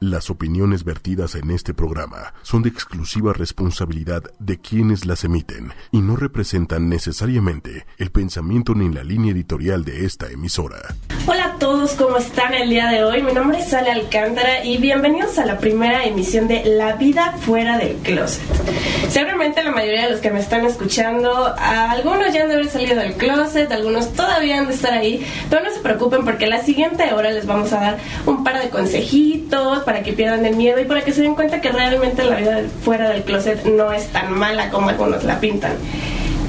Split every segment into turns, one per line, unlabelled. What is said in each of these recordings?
Las opiniones vertidas en este programa son de exclusiva responsabilidad de quienes las emiten y no representan necesariamente el pensamiento ni la línea editorial de esta emisora.
Hola a todos, ¿cómo están el día de hoy? Mi nombre es Ale Alcántara y bienvenidos a la primera emisión de La vida fuera del closet. Seguramente la mayoría de los que me están escuchando, algunos ya han de haber salido del closet, algunos todavía han de estar ahí, pero no se preocupen porque la siguiente hora les vamos a dar un par de consejitos para que pierdan el miedo y para que se den cuenta que realmente la vida fuera del closet no es tan mala como algunos la pintan.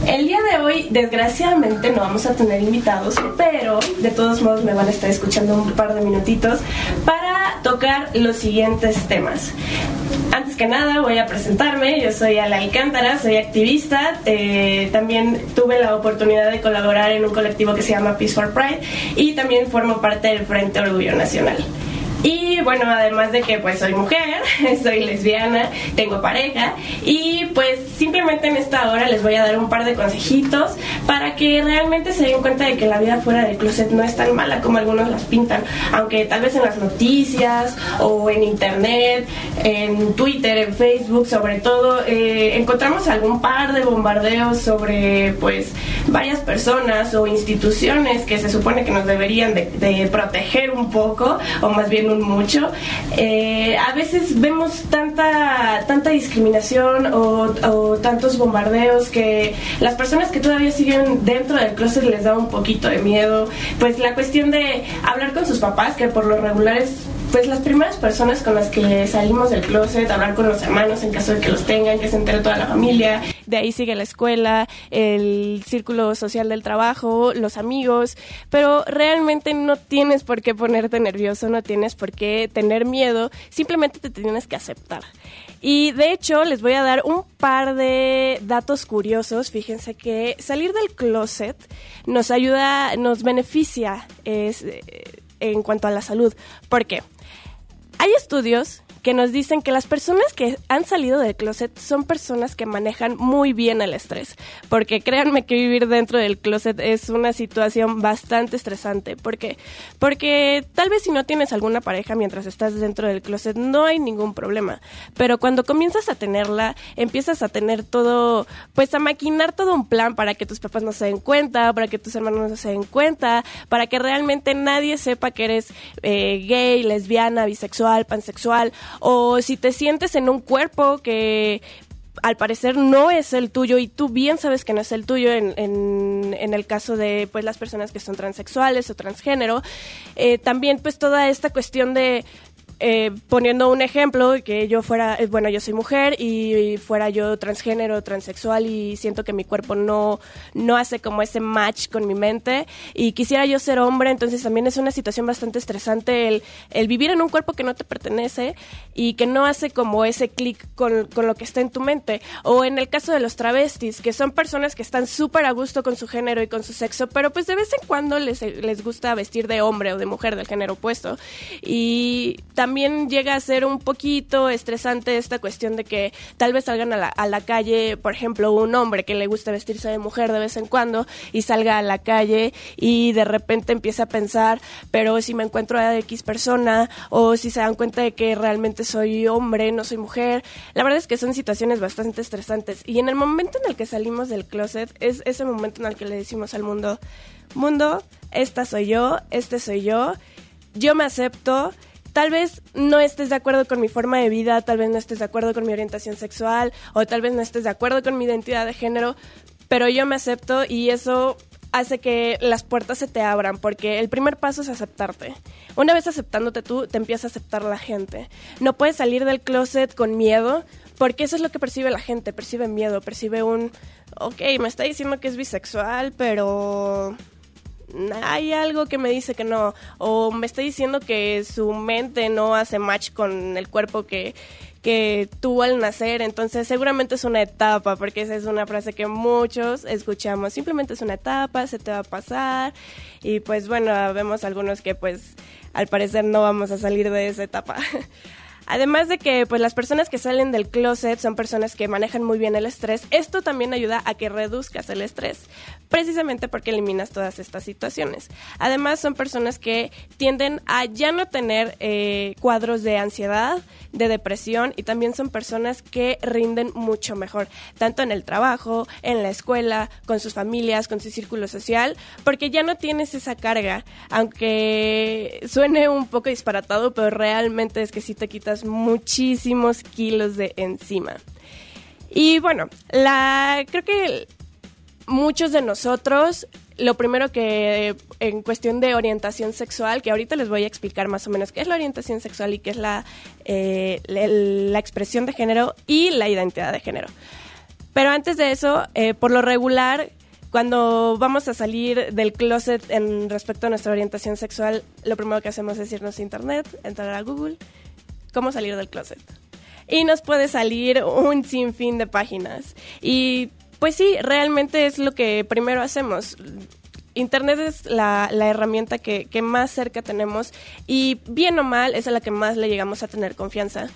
El día de hoy, desgraciadamente, no vamos a tener invitados, pero de todos modos me van a estar escuchando un par de minutitos para tocar los siguientes temas. Antes que nada, voy a presentarme. Yo soy Ala Alcántara, soy activista. Eh, también tuve la oportunidad de colaborar en un colectivo que se llama Peace for Pride y también formo parte del Frente Orgullo Nacional. Y bueno, además de que pues soy mujer, soy lesbiana, tengo pareja y pues simplemente en esta hora les voy a dar un par de consejitos para que realmente se den cuenta de que la vida fuera del closet no es tan mala como algunos las pintan, aunque tal vez en las noticias o en internet, en Twitter, en Facebook, sobre todo, eh, encontramos algún par de bombardeos sobre pues varias personas o instituciones que se supone que nos deberían de, proteger un poco o más bien mucho. Eh, a veces vemos tanta, tanta discriminación o, tantos bombardeos que las personas que todavía siguen dentro del closet les da un poquito de miedo. Pues la cuestión de hablar con sus papás, que por lo regular es pues las primeras personas con las que salimos del closet, hablar con los hermanos en caso de que los tengan, que se entere toda la familia. De ahí sigue la escuela, el círculo social del trabajo, los amigos, pero realmente no tienes por qué ponerte nervioso, no tienes por qué tener miedo, simplemente te tienes que aceptar. Y de hecho les voy a dar un par de datos curiosos. Fíjense que salir del closet nos ayuda, nos beneficia eh, en cuanto a la salud. ¿Por qué? Hay estudios que nos dicen que las personas que han salido del closet son personas que manejan muy bien el estrés. Porque créanme que vivir dentro del closet es una situación bastante estresante. ¿Por qué? Porque tal vez si no tienes alguna pareja mientras estás dentro del closet no hay ningún problema. Pero cuando comienzas a tenerla, empiezas a tener todo, pues a maquinar todo un plan para que tus papás no se den cuenta, para que tus hermanos no se den cuenta, para que realmente nadie sepa que eres eh, gay, lesbiana, bisexual, pansexual o si te sientes en un cuerpo que al parecer no es el tuyo y tú bien sabes que no es el tuyo en, en, el caso de pues las personas que son transexuales o transgénero eh, también pues toda esta cuestión de eh, poniendo un ejemplo, que yo fuera, eh, bueno, yo soy mujer y fuera yo transgénero, transexual y siento que mi cuerpo no, no hace como ese match con mi mente y quisiera yo ser hombre, entonces también es una situación bastante estresante el, el vivir en un cuerpo que no te pertenece y que no hace como ese clic con, con, lo que está en tu mente. O en el caso de los travestis, que son personas que están súper a gusto con su género y con su sexo, pero pues de vez en cuando les, les gusta vestir de hombre o de mujer del género opuesto. Y también también llega a ser un poquito estresante esta cuestión de que tal vez salgan a la, calle, por ejemplo, un hombre que le gusta vestirse de mujer de vez en cuando y salga a la calle y de repente empieza a pensar, pero si me encuentro a X persona o si se dan cuenta de que realmente soy hombre, no soy mujer, la verdad es que son situaciones bastante estresantes. Y en el momento en el que salimos del closet es ese momento en el que le decimos al mundo, mundo, esta soy yo, este soy yo, yo me acepto tal vez no estés de acuerdo con mi forma de vida, tal vez no estés de acuerdo con mi orientación sexual o tal vez no estés de acuerdo con mi identidad de género, pero yo me acepto y eso hace que las puertas se te abran, porque el primer paso es aceptarte. Una vez aceptándote tú, te empieza a aceptar la gente. No puedes salir del closet con miedo, porque eso es lo que percibe la gente, percibe miedo, percibe un, ok, me está diciendo que es bisexual, pero hay algo que me dice que no, o me está diciendo que su mente no hace match con el cuerpo que, que tuvo al nacer, entonces seguramente es una etapa, porque esa es una frase que muchos escuchamos, simplemente es una etapa, se te va a pasar, y pues bueno, vemos algunos que pues al parecer no vamos a salir de esa etapa. Además de que pues las personas que salen del closet son personas que manejan muy bien el estrés, esto también ayuda a que reduzcas el estrés, precisamente porque eliminas todas estas situaciones. Además son personas que tienden a ya no tener eh, cuadros de ansiedad, de depresión y también son personas que rinden mucho mejor, tanto en el trabajo, en la escuela, con sus familias, con su círculo social, porque ya no tienes esa carga, aunque suene un poco disparatado, pero realmente es que sí te quitas muchísimos kilos de encima. Y bueno, la creo que muchos de nosotros lo primero que en cuestión de orientación sexual, que ahorita les voy a explicar más o menos qué es la orientación sexual y qué es la, eh, la, expresión de género y la identidad de género. Pero antes de eso, eh, por lo regular, cuando vamos a salir del closet en respecto a nuestra orientación sexual, lo primero que hacemos es irnos a internet, entrar a Google, cómo salir del closet. Y nos puede salir un sinfín de páginas. Y pues sí, realmente es lo que primero hacemos. Internet es la, herramienta que, más cerca tenemos y bien o mal es a la que más le llegamos a tener confianza.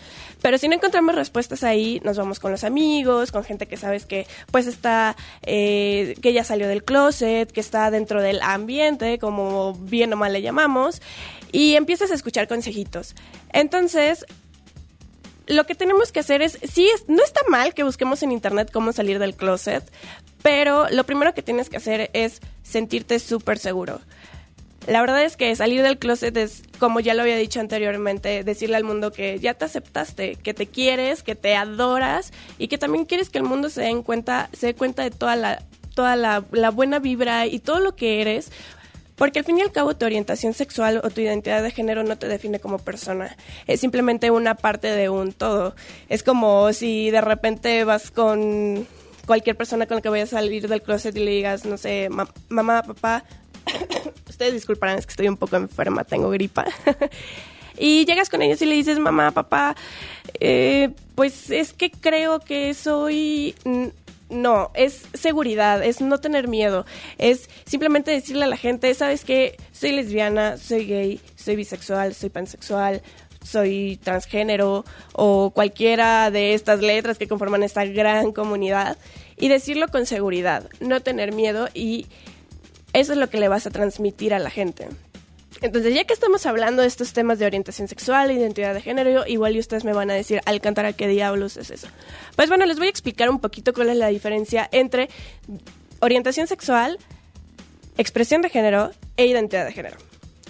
Pero si no encontramos respuestas ahí, nos vamos con los amigos, con gente que sabes que pues está, eh, que ya salió del closet, que está dentro del ambiente, como bien o mal le llamamos, y empiezas a escuchar consejitos. Entonces, lo que tenemos que hacer es, sí, no está mal que busquemos en internet cómo salir del closet, pero lo primero que tienes que hacer es sentirte súper seguro. La verdad es que salir del closet es, como ya lo había dicho anteriormente, decirle al mundo que ya te aceptaste, que te quieres, que te adoras y que también quieres que el mundo se dé cuenta, se dé cuenta de toda la, toda la buena vibra y todo lo que eres porque al fin y al cabo tu orientación sexual o tu identidad de género no te define como persona. Es simplemente una parte de un todo. Es como si de repente vas con cualquier persona con la que vayas a salir del closet y le digas, no sé, mamá, papá, ustedes disculparán, es que estoy un poco enferma, tengo gripa. y llegas con ellos y le dices, mamá, papá, eh, pues es que creo que soy no, es seguridad, es no tener miedo, es simplemente decirle a la gente, sabes que soy lesbiana, soy gay, soy bisexual, soy pansexual, soy transgénero o cualquiera de estas letras que conforman esta gran comunidad y decirlo con seguridad, no tener miedo y eso es lo que le vas a transmitir a la gente. Entonces, ya que estamos hablando de estos temas de orientación sexual, identidad de género, igual ustedes me van a decir, Alcántara, ¿qué diablos es eso? Pues bueno, les voy a explicar un poquito cuál es la diferencia entre orientación sexual, expresión de género e identidad de género.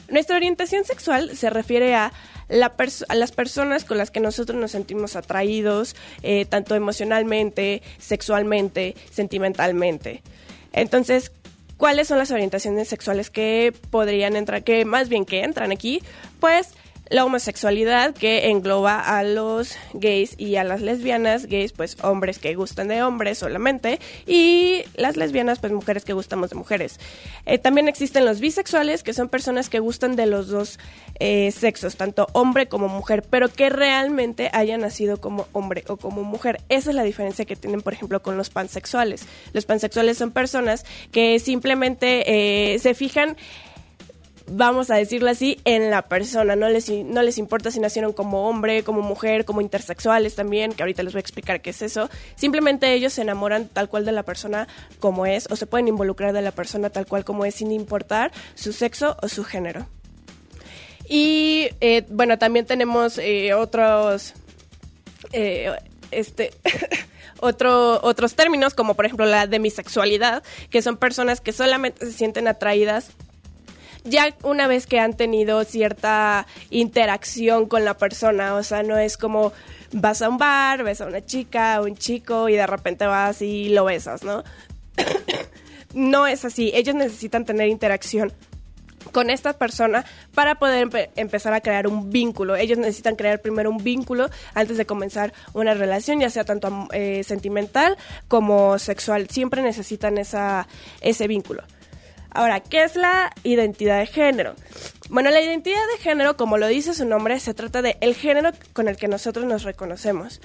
Nuestra orientación sexual se refiere a, las personas con las que nosotros nos sentimos atraídos, eh, tanto emocionalmente, sexualmente, sentimentalmente. Entonces, cuáles son las orientaciones sexuales que podrían entrar, que más bien que entran aquí, pues la homosexualidad que engloba a los gays y a las lesbianas, gays pues hombres que gustan de hombres solamente y las lesbianas pues mujeres que gustamos de mujeres. Eh, también existen los bisexuales que son personas que gustan de los dos eh, sexos, tanto hombre como mujer, pero que realmente hayan nacido como hombre o como mujer. Esa es la diferencia que tienen por ejemplo con los pansexuales. Los pansexuales son personas que simplemente eh, se fijan vamos a decirlo así, en la persona. No les, no les importa si nacieron como hombre, como mujer, como intersexuales también, que ahorita les voy a explicar qué es eso. Simplemente ellos se enamoran tal cual de la persona como es, o se pueden involucrar de la persona tal cual como es, sin importar su sexo o su género. Y eh, bueno, también tenemos eh, otros. Eh, este. Otro, otros términos, como por ejemplo la demisexualidad, que son personas que solamente se sienten atraídas ya una vez que han tenido cierta interacción con la persona, o sea, no es como vas a un bar, ves a una chica, un chico y de repente vas y lo besas, ¿no? no es así, ellos necesitan tener interacción con esta persona para poder empezar a crear un vínculo. Ellos necesitan crear primero un vínculo antes de comenzar una relación, ya sea tanto eh, sentimental como sexual. Siempre necesitan esa, ese vínculo. Ahora, ¿qué es la identidad de género? Bueno, la identidad de género, como lo dice su nombre, se trata de el género con el que nosotros nos reconocemos.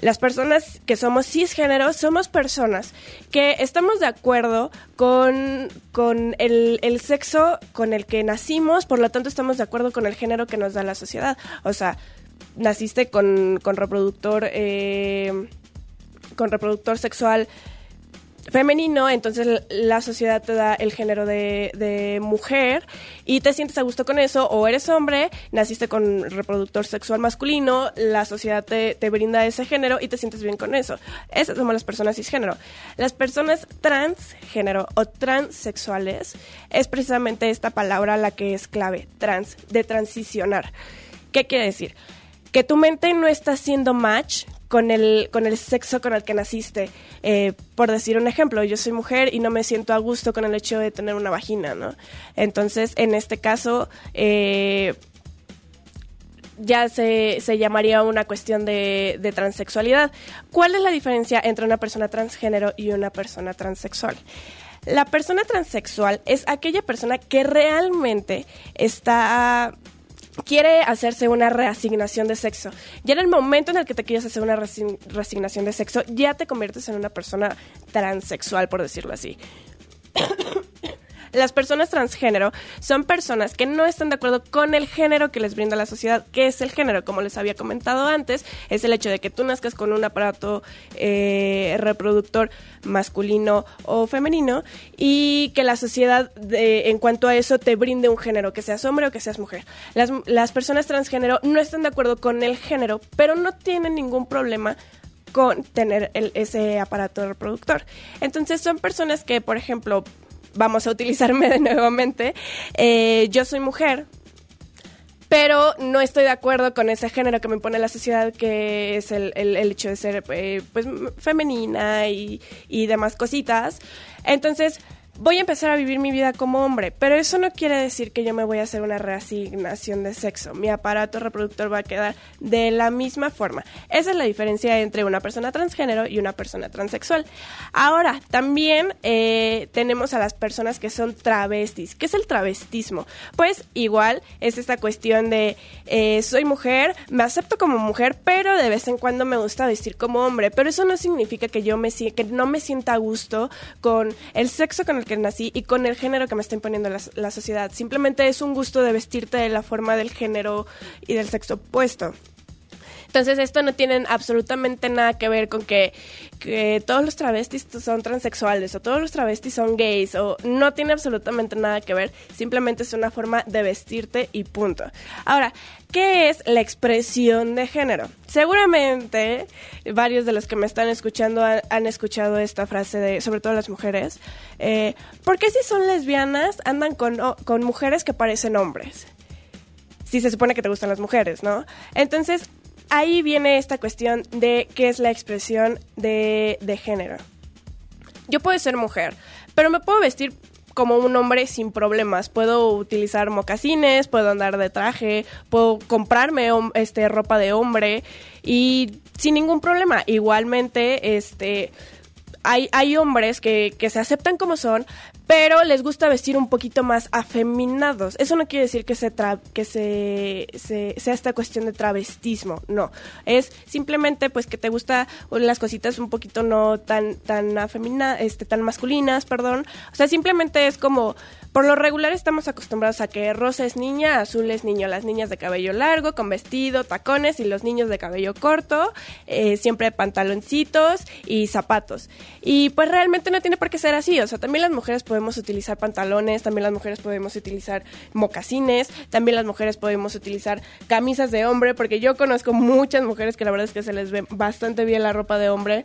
Las personas que somos cisgénero somos personas que estamos de acuerdo con, con el, sexo con el que nacimos, por lo tanto estamos de acuerdo con el género que nos da la sociedad. O sea, naciste con, con reproductor eh, con reproductor sexual femenino, entonces la sociedad te da el género de, mujer y te sientes a gusto con eso, o eres hombre, naciste con reproductor sexual masculino, la sociedad te, te brinda ese género y te sientes bien con eso. Esas somos las personas cisgénero. Las personas transgénero o transexuales es precisamente esta palabra la que es clave, trans, de transicionar. ¿Qué quiere decir? Que tu mente no está haciendo match con el, con el sexo con el que naciste. Eh, por decir un ejemplo, yo soy mujer y no me siento a gusto con el hecho de tener una vagina, ¿no? Entonces, en este caso, eh, ya se, se, llamaría una cuestión de, de, transexualidad. ¿Cuál es la diferencia entre una persona transgénero y una persona transexual? La persona transexual es aquella persona que realmente está quiere hacerse una reasignación de sexo. Ya en el momento en el que te quieres hacer una reasignación de sexo, ya te conviertes en una persona transexual, por decirlo así. Las personas transgénero son personas que no están de acuerdo con el género que les brinda la sociedad. ¿Qué es el género? Como les había comentado antes, es el hecho de que tú nazcas con un aparato eh, reproductor masculino o femenino y que la sociedad en cuanto a eso te brinde un género, que seas hombre o que seas mujer. Las, las personas transgénero no están de acuerdo con el género, pero no tienen ningún problema con tener ese aparato reproductor. Entonces son personas que, por ejemplo, vamos a utilizarme de nuevamente, eh, yo soy mujer, pero no estoy de acuerdo con ese género que me pone la sociedad, que es el, el, hecho de ser eh, pues femenina y, y demás cositas. Entonces, voy a empezar a vivir mi vida como hombre, pero eso no quiere decir que yo me voy a hacer una reasignación de sexo. Mi aparato reproductor va a quedar de la misma forma. Esa es la diferencia entre una persona transgénero y una persona transexual. Ahora, también eh, tenemos a las personas que son travestis. ¿Qué es el travestismo? Pues igual es esta cuestión de eh, soy mujer, me acepto como mujer, pero de vez en cuando me gusta vestir como hombre. Pero eso no significa que yo me que no me sienta a gusto con el sexo con el que nací y con el género que me está imponiendo la, sociedad. Simplemente es un gusto de vestirte de la forma del género y del sexo opuesto. Entonces esto no tiene absolutamente nada que ver con que, todos los travestis son transexuales o todos los travestis son gays o no tiene absolutamente nada que ver, simplemente es una forma de vestirte y punto. Ahora, ¿qué es la expresión de género? Seguramente varios de los que me están escuchando han, escuchado esta frase de, sobre todo las mujeres, eh, ¿por qué si son lesbianas andan con, con mujeres que parecen hombres? si se supone que te gustan las mujeres, ¿no? Entonces, ahí viene esta cuestión de qué es la expresión de, género. Yo puedo ser mujer, pero me puedo vestir como un hombre sin problemas. Puedo utilizar mocasines, puedo andar de traje, puedo comprarme este ropa de hombre y sin ningún problema. Igualmente, este hay, hay hombres que, que se aceptan como son, pero les gusta vestir un poquito más afeminados. Eso no quiere decir que se que se, sea esta cuestión de travestismo, no. Es simplemente pues que te gusta las cositas un poquito no tan tan afemina, este tan masculinas, perdón. O sea, simplemente es como por lo regular estamos acostumbrados a que rosa es niña, azul es niño, las niñas de cabello largo, con vestido, tacones y los niños de cabello corto, eh, siempre pantaloncitos y zapatos. Y pues realmente no tiene por qué ser así, o sea, también las mujeres podemos utilizar pantalones, también las mujeres podemos utilizar mocasines, también las mujeres podemos utilizar camisas de hombre, porque yo conozco muchas mujeres que la verdad es que se les ve bastante bien la ropa de hombre.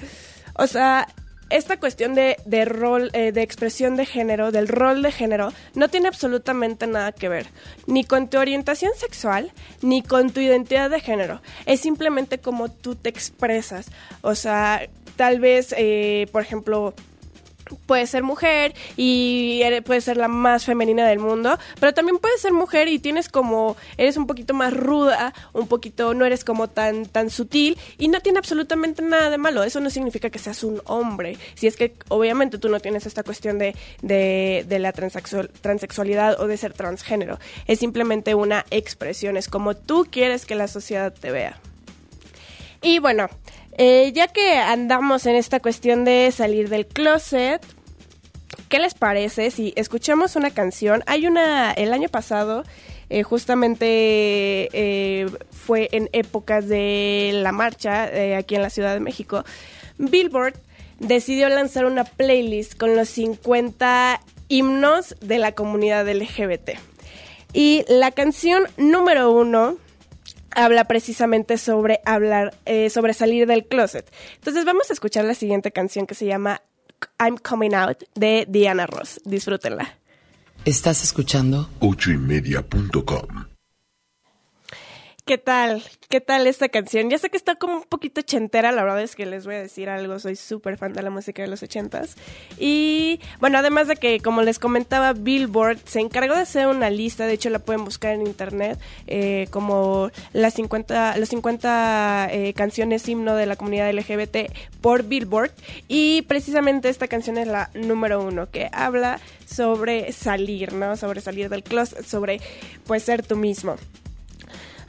O sea, esta cuestión de, rol, eh, de expresión de género, del rol de género, no tiene absolutamente nada que ver, ni con tu orientación sexual, ni con tu identidad de género. Es simplemente como tú te expresas. O sea, tal vez, eh, por ejemplo, puedes ser mujer y puedes ser la más femenina del mundo, pero también puedes ser mujer y tienes como, eres un poquito más ruda, un poquito, no eres como tan, tan sutil y no tiene absolutamente nada de malo. Eso no significa que seas un hombre. Si es que obviamente tú no tienes esta cuestión de, de, de la transexualidad o de ser transgénero. Es simplemente una expresión, es como tú quieres que la sociedad te vea. Y bueno, eh, ya que andamos en esta cuestión de salir del closet, ¿qué les parece si escuchamos una canción? Hay una, el año pasado eh, justamente eh, fue en épocas de la marcha aquí en la Ciudad de México, Billboard decidió lanzar una playlist con los 50 himnos de la comunidad LGBT. Y la canción número uno habla precisamente sobre hablar, eh, sobre salir del closet. Entonces vamos a escuchar la siguiente canción que se llama I'm Coming Out de Diana Ross. Disfrútenla.
¿Estás escuchando?
ochoymedia.com
¿Qué tal? ¿Qué tal esta canción? Ya sé que está como un poquito chentera, la verdad es que les voy a decir algo, soy súper fan de la música de los ochentas. Y bueno, además de que, como les comentaba, Billboard se encargó de hacer una lista, de hecho la pueden buscar en internet, eh, como las 50, los 50 eh, canciones himno de la comunidad LGBT por Billboard. Y precisamente esta canción es la número uno, que habla sobre salir, ¿no? Sobre salir del closet, sobre pues ser tú mismo.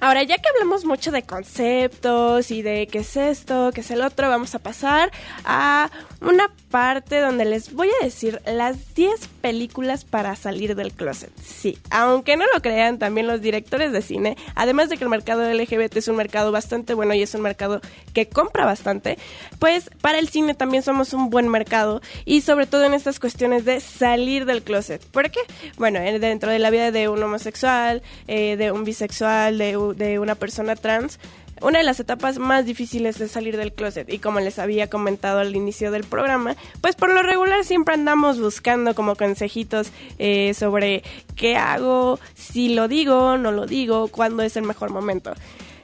Ahora, ya que hablamos mucho de conceptos y de qué es esto, qué es el otro, vamos a pasar a una parte donde les voy a decir las 10 películas para salir del closet. Sí, aunque no lo crean, también los directores de cine, además de que el mercado LGBT es un mercado bastante bueno y es un mercado que compra bastante, pues para el cine también somos un buen mercado y sobre todo en estas cuestiones de salir del closet. ¿Por qué? Bueno, dentro de la vida de un homosexual, eh, de un bisexual, de una persona trans, una de las etapas más difíciles de salir del closet y como les había comentado al inicio del programa, pues por lo regular siempre andamos buscando como consejitos eh, sobre qué hago, si lo digo, no lo digo, cuándo es el mejor momento.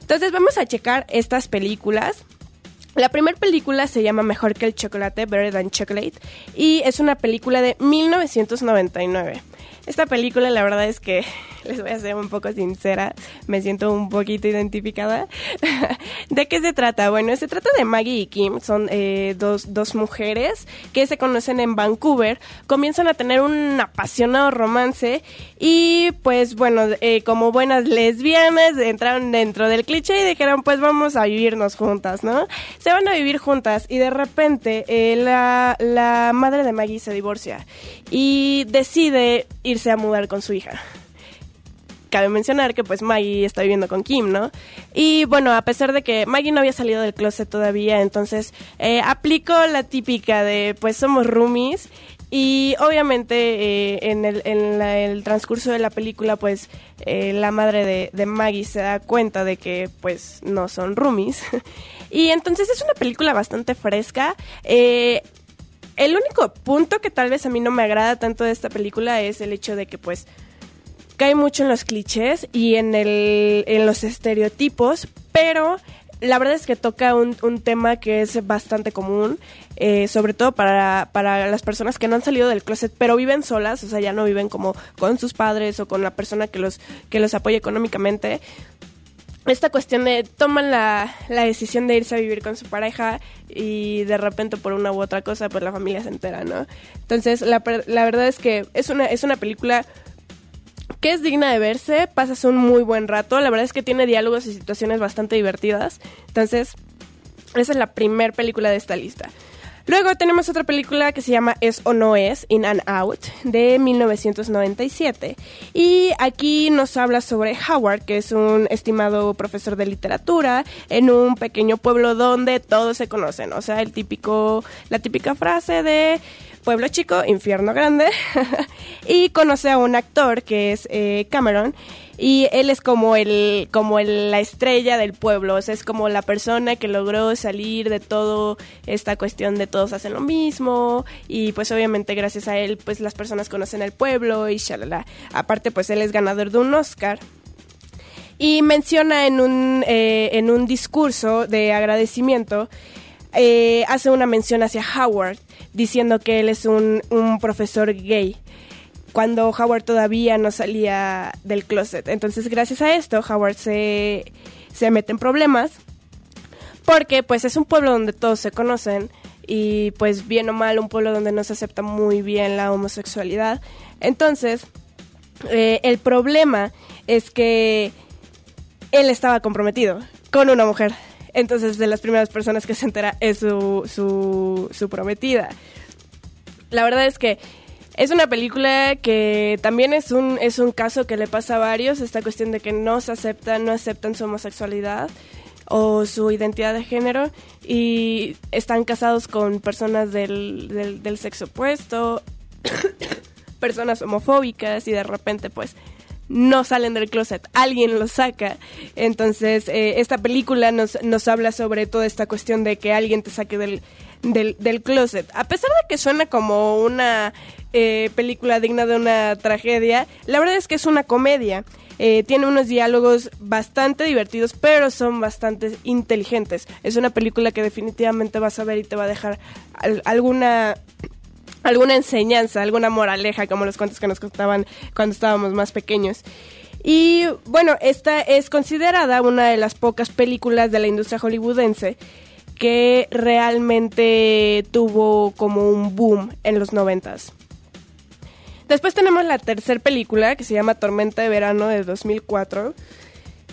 Entonces vamos a checar estas películas. La primera película se llama Mejor que el chocolate, Better Than Chocolate, y es una película de 1999. Esta película la verdad es que, les voy a ser un poco sincera, me siento un poquito identificada. ¿De qué se trata? Bueno, se trata de Maggie y Kim, son eh, dos, dos mujeres que se conocen en Vancouver, comienzan a tener un apasionado romance y pues bueno, eh, como buenas lesbianas entraron dentro del cliché y dijeron pues vamos a vivirnos juntas, ¿no? Se van a vivir juntas y de repente eh, la, la madre de Maggie se divorcia y decide irse a mudar con su hija. Cabe mencionar que pues Maggie está viviendo con Kim, ¿no? Y bueno, a pesar de que Maggie no había salido del closet todavía, entonces eh, aplicó la típica de pues somos roomies y obviamente eh, en, el, transcurso de la película, pues eh, la madre de, de, Maggie se da cuenta de que pues no son roomies. y entonces es una película bastante fresca. Eh, el único punto que tal vez a mí no me agrada tanto de esta película es el hecho de que pues cae mucho en los clichés y en, el, en los estereotipos, pero la verdad es que toca un, tema que es bastante común, eh, sobre todo para, para las personas que no han salido del closet, pero viven solas, o sea, ya no viven como con sus padres o con la persona que los, que los apoya económicamente esta cuestión de toman la, la, decisión de irse a vivir con su pareja y de repente por una u otra cosa pues la familia se entera, ¿no? Entonces la, la verdad es que es una, es una película que es digna de verse, pasas un muy buen rato, la verdad es que tiene diálogos y situaciones bastante divertidas, entonces esa es la primera película de esta lista. Luego tenemos otra película que se llama Es o No Es, In and Out, de 1997. Y aquí nos habla sobre Howard, que es un estimado profesor de literatura en un pequeño pueblo donde todos se conocen. O sea, el típico, la típica frase de pueblo chico, infierno grande. y conoce a un actor que es eh, Cameron y él es como el como la estrella del pueblo, o sea, es como la persona que logró salir de todo esta cuestión de todos hacen lo mismo y pues obviamente gracias a él pues las personas conocen el pueblo y shalala. Aparte pues él es ganador de un Oscar. Y menciona en un, eh, en un discurso de agradecimiento, eh, hace una mención hacia Howard, diciendo que él es un, un profesor gay cuando Howard todavía no salía del closet. Entonces, gracias a esto, Howard se, se mete en problemas porque pues es un pueblo donde todos se conocen y pues bien o mal un pueblo donde no se acepta muy bien la homosexualidad. Entonces, eh, el problema es que él estaba comprometido con una mujer. Entonces, de las primeras personas que se entera es su, su, prometida. La verdad es que Es una película que también es un, es un caso que le pasa a varios, esta cuestión de que no se aceptan, no aceptan su homosexualidad o su identidad de género y están casados con personas del, del, sexo opuesto, personas homofóbicas y de repente pues no salen del closet, alguien los saca. Entonces, eh, esta película nos, nos habla sobre toda esta cuestión de que alguien te saque del, del, del closet. A pesar de que suena como una eh, película digna de una tragedia, la verdad es que es una comedia. Eh, tiene unos diálogos bastante divertidos, pero son bastante inteligentes. Es una película que definitivamente vas a ver y te va a dejar alguna alguna enseñanza, alguna moraleja, como los cuentos que nos contaban cuando estábamos más pequeños. Y bueno, esta es considerada una de las pocas películas de la industria hollywoodense que realmente tuvo como un boom en los noventas. Después tenemos la tercera película que se llama Tormenta de Verano de 2004.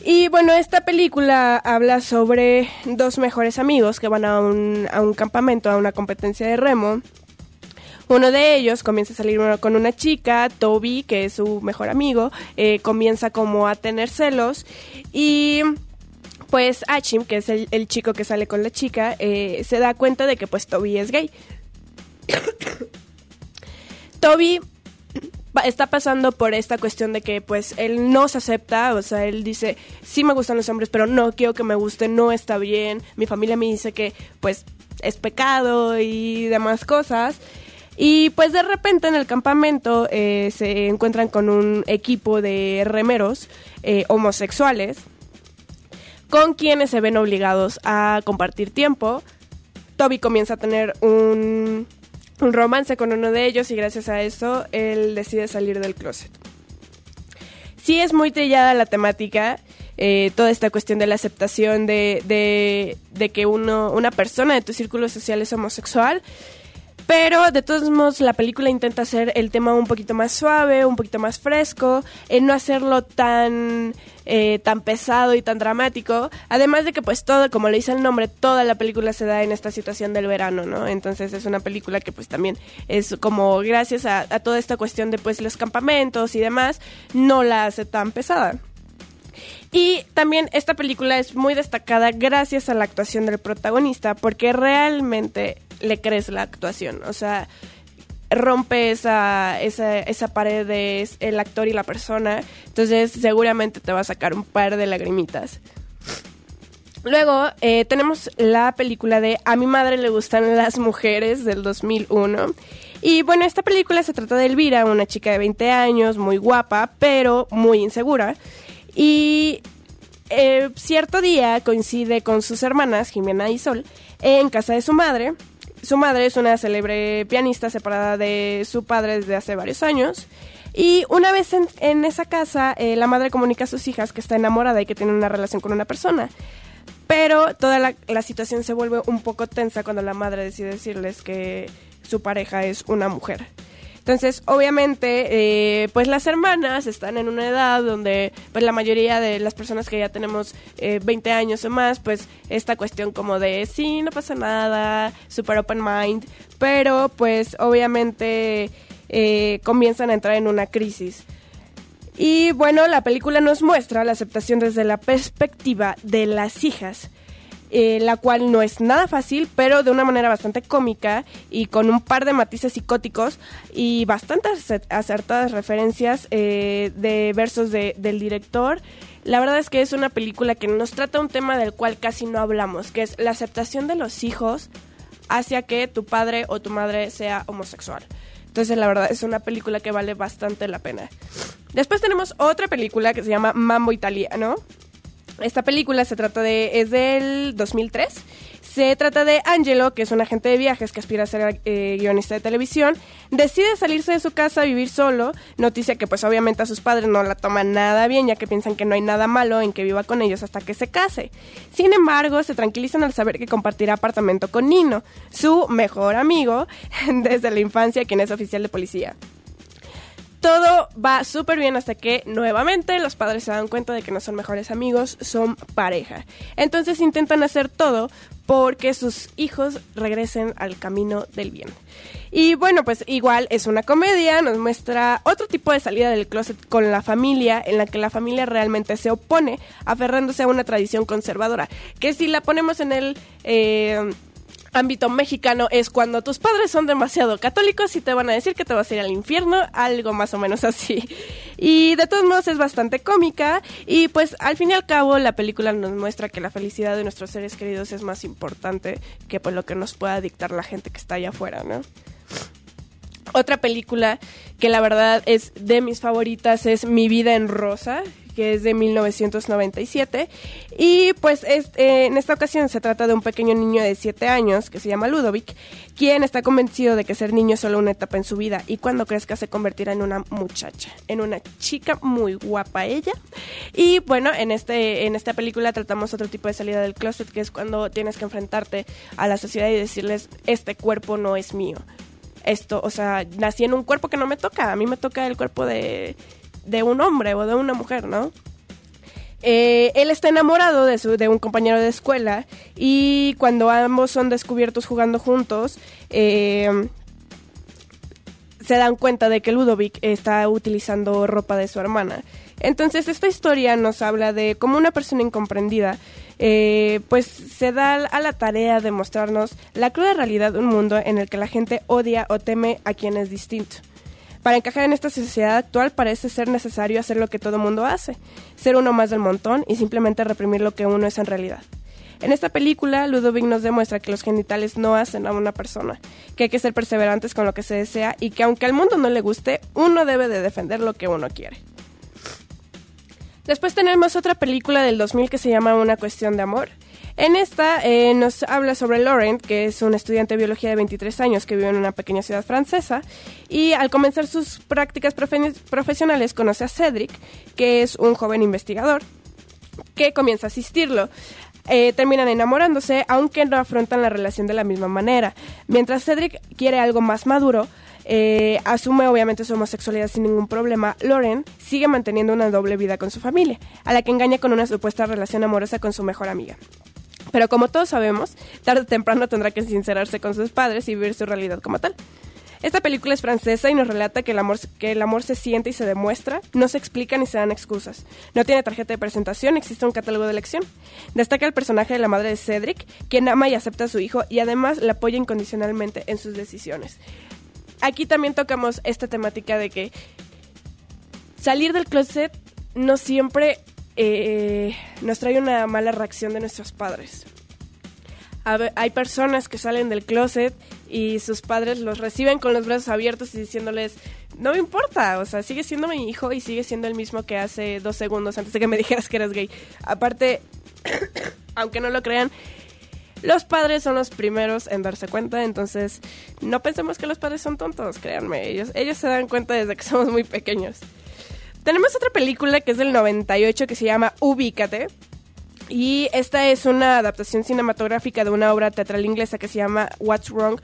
Y bueno, esta película habla sobre dos mejores amigos que van a un, a un campamento, a una competencia de remo. Uno de ellos comienza a salir con una chica, Toby, que es su mejor amigo, eh, comienza como a tener celos y pues Achim, que es el, el chico que sale con la chica, eh, se da cuenta de que pues Toby es gay. Toby está pasando por esta cuestión de que pues él no se acepta, o sea, él dice, sí me gustan los hombres, pero no quiero que me gusten, no está bien, mi familia me dice que pues es pecado y demás cosas. Y pues de repente en el campamento eh, se encuentran con un equipo de remeros eh, homosexuales con quienes se ven obligados a compartir tiempo. Toby comienza a tener un romance con uno de ellos y gracias a eso él decide salir del closet. Sí es muy trillada la temática, eh, toda esta cuestión de la aceptación de, de, de que uno, una persona de tu círculo social es homosexual, pero de todos modos la película intenta hacer el tema un poquito más suave, un poquito más fresco, en no hacerlo tan, eh, tan pesado y tan dramático. Además de que pues todo, como le dice el nombre, toda la película se da en esta situación del verano, ¿no? Entonces es una película que pues también es como gracias a, a toda esta cuestión de pues los campamentos y demás, no la hace tan pesada. Y también esta película es muy destacada gracias a la actuación del protagonista, porque realmente le crees la actuación. O sea, rompe esa, esa, esa pared de el actor y la persona. Entonces seguramente te va a sacar un par de lagrimitas. Luego eh, tenemos la película de A mi madre le gustan las mujeres del 2001. Y bueno, esta película se trata de Elvira, una chica de 20 años, muy guapa, pero muy insegura. Y eh, cierto día coincide con sus hermanas, Jimena y Sol, en casa de su madre su madre es una célebre pianista separada de su padre desde hace varios años. Y una vez en, esa casa, eh, la madre comunica a sus hijas que está enamorada y que tiene una relación con una persona. Pero toda la, la situación se vuelve un poco tensa cuando la madre decide decirles que su pareja es una mujer. Entonces, obviamente, eh, pues las hermanas están en una edad donde, pues la mayoría de las personas que ya tenemos eh, 20 años o más, pues esta cuestión como de, sí, no pasa nada, super open mind, pero pues obviamente eh, comienzan a entrar en una crisis. Y bueno, la película nos muestra la aceptación desde la perspectiva de las hijas eh, la cual no es nada fácil, pero de una manera bastante cómica y con un par de matices psicóticos y bastantes acertadas referencias eh, de versos del director. La verdad es que es una película que nos trata un tema del cual casi no hablamos, que es la aceptación de los hijos hacia que tu padre o tu madre sea homosexual. Entonces, la verdad, es una película que vale bastante la pena. Después tenemos otra película que se llama Mambo Italiano, esta película se trata de es del 2003. Se trata de Angelo, que es un agente de viajes que aspira a ser eh, guionista de televisión. Decide salirse de su casa a vivir solo. Noticia que pues obviamente a sus padres no la toman nada bien, ya que piensan que no hay nada malo en que viva con ellos hasta que se case. Sin embargo, se tranquilizan al saber que compartirá apartamento con Nino, su mejor amigo desde la infancia, quien es oficial de policía. Todo va súper bien hasta que nuevamente los padres se dan cuenta de que no son mejores amigos, son pareja. Entonces intentan hacer todo porque sus hijos regresen al camino del bien. Y bueno, pues igual es una comedia, nos muestra otro tipo de salida del closet con la familia, en la que la familia realmente se opone, aferrándose a una tradición conservadora, que si la ponemos en el... Eh, ámbito mexicano es cuando tus padres son demasiado católicos y te van a decir que te vas a ir al infierno, algo más o menos así. Y de todos modos es bastante cómica y pues al fin y al cabo la película nos muestra que la felicidad de nuestros seres queridos es más importante que pues lo que nos pueda dictar la gente que está allá afuera, ¿no? Otra película que la verdad es de mis favoritas es Mi vida en rosa, que es de 1997. Y pues eh, en esta ocasión se trata de un pequeño niño de 7 años que se llama Ludovic, quien está convencido de que ser niño es solo una etapa en su vida y cuando crezca se convertirá en una muchacha, en una chica muy guapa ella. Y bueno, en, este, en esta película tratamos otro tipo de salida del closet, que es cuando tienes que enfrentarte a la sociedad y decirles, este cuerpo no es mío esto, o sea, nací en un cuerpo que no me toca, a mí me toca el cuerpo de, de un hombre o de una mujer, ¿no? Eh, él está enamorado de, su, de un compañero de escuela y cuando ambos son descubiertos jugando juntos, eh, se dan cuenta de que Ludovic está utilizando ropa de su hermana. Entonces esta historia nos habla de cómo una persona incomprendida eh, pues se da a la tarea de mostrarnos la cruda realidad de un mundo en el que la gente odia o teme a quien es distinto. Para encajar en esta sociedad actual parece ser necesario hacer lo que todo mundo hace, ser uno más del montón y simplemente reprimir lo que uno es en realidad. En esta película, Ludovic nos demuestra que los genitales no hacen a una persona, que hay que ser perseverantes con lo que se desea y que aunque al mundo no le guste, uno debe de defender lo que uno quiere. Después tenemos otra película del 2000 que se llama Una cuestión de amor. En esta eh, nos habla sobre Laurent, que es un estudiante de biología de 23 años que vive en una pequeña ciudad francesa. Y al comenzar sus prácticas profesionales conoce a Cedric, que es un joven investigador, que comienza a asistirlo. Eh, terminan enamorándose, aunque no afrontan la relación de la misma manera. Mientras Cedric quiere algo más maduro, eh, asume obviamente su homosexualidad sin ningún problema, Lauren sigue manteniendo una doble vida con su familia, a la que engaña con una supuesta relación amorosa con su mejor amiga. Pero como todos sabemos, tarde o temprano tendrá que sincerarse con sus padres y vivir su realidad como tal. Esta película es francesa y nos relata que el, amor, que el amor se siente y se demuestra, no se explica ni se dan excusas. No tiene tarjeta de presentación, existe un catálogo de elección. Destaca el personaje de la madre de Cedric, quien ama y acepta a su hijo y además le apoya incondicionalmente en sus decisiones. Aquí también tocamos esta temática de que salir del closet no siempre eh, nos trae una mala reacción de nuestros padres. hay personas que salen del closet y sus padres los reciben con los brazos abiertos y diciéndoles, no me importa, o sea, sigue siendo mi hijo y sigue siendo el mismo que hace dos segundos antes de que me dijeras que eres gay. Aparte, aunque no lo crean, los padres son los primeros en darse cuenta, entonces no pensemos que los padres son tontos, créanme, ellos, ellos se dan cuenta desde que somos muy pequeños. Tenemos otra película que es del 98 que se llama Ubícate. Y esta es una adaptación cinematográfica de una obra teatral inglesa que se llama What's Wrong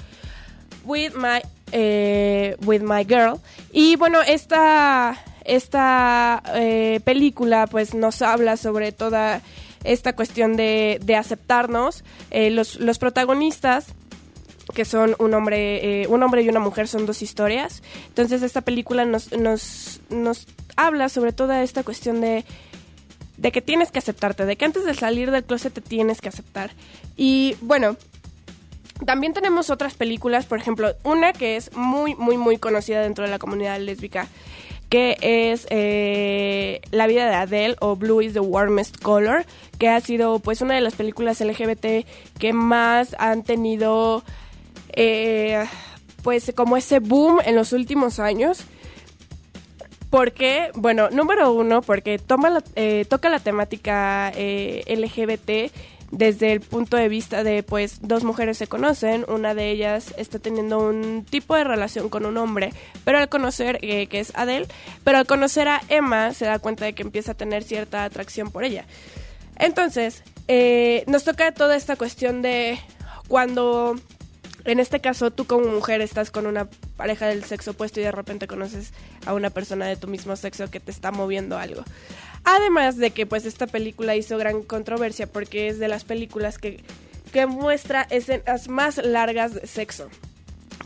with My, eh, with my Girl. Y bueno, esta, esta eh, película pues nos habla sobre toda esta cuestión de, de aceptarnos. Eh, los, los protagonistas que son un hombre, un hombre y una mujer, son dos historias. Entonces esta película nos, nos, nos habla sobre toda esta cuestión de, de que tienes que aceptarte, de que antes de salir del closet te tienes que aceptar. Y bueno, también tenemos otras películas, por ejemplo, una que es muy, muy, muy conocida dentro de la comunidad lésbica, que es eh, La vida de Adele o Blue is the Warmest Color, que ha sido pues una de las películas LGBT que más han tenido eh, pues como ese boom en los últimos años. Porque, bueno, número uno, porque eh, toca la temática eh, LGBT desde el punto de vista de, pues, dos mujeres se conocen, una de ellas está teniendo un tipo de relación con un hombre, pero al conocer, eh, que es Adele, pero al conocer a Emma se da cuenta de que empieza a tener cierta atracción por ella. Entonces, nos toca toda esta cuestión de cuando, en este caso, tú como mujer estás con una pareja del sexo opuesto y de repente conoces a una persona de tu mismo sexo que te está moviendo algo. Además de que pues esta película hizo gran controversia porque es de las películas que, que muestra escenas más largas de sexo.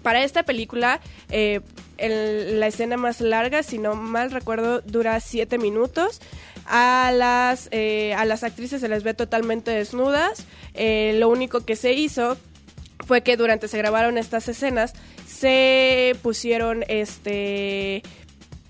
Para esta película, eh, la escena más larga, si no mal recuerdo, dura 7 minutos. A las, eh, a las actrices se les ve totalmente desnudas. Eh, lo único que se hizo fue que durante se grabaron estas escenas se pusieron este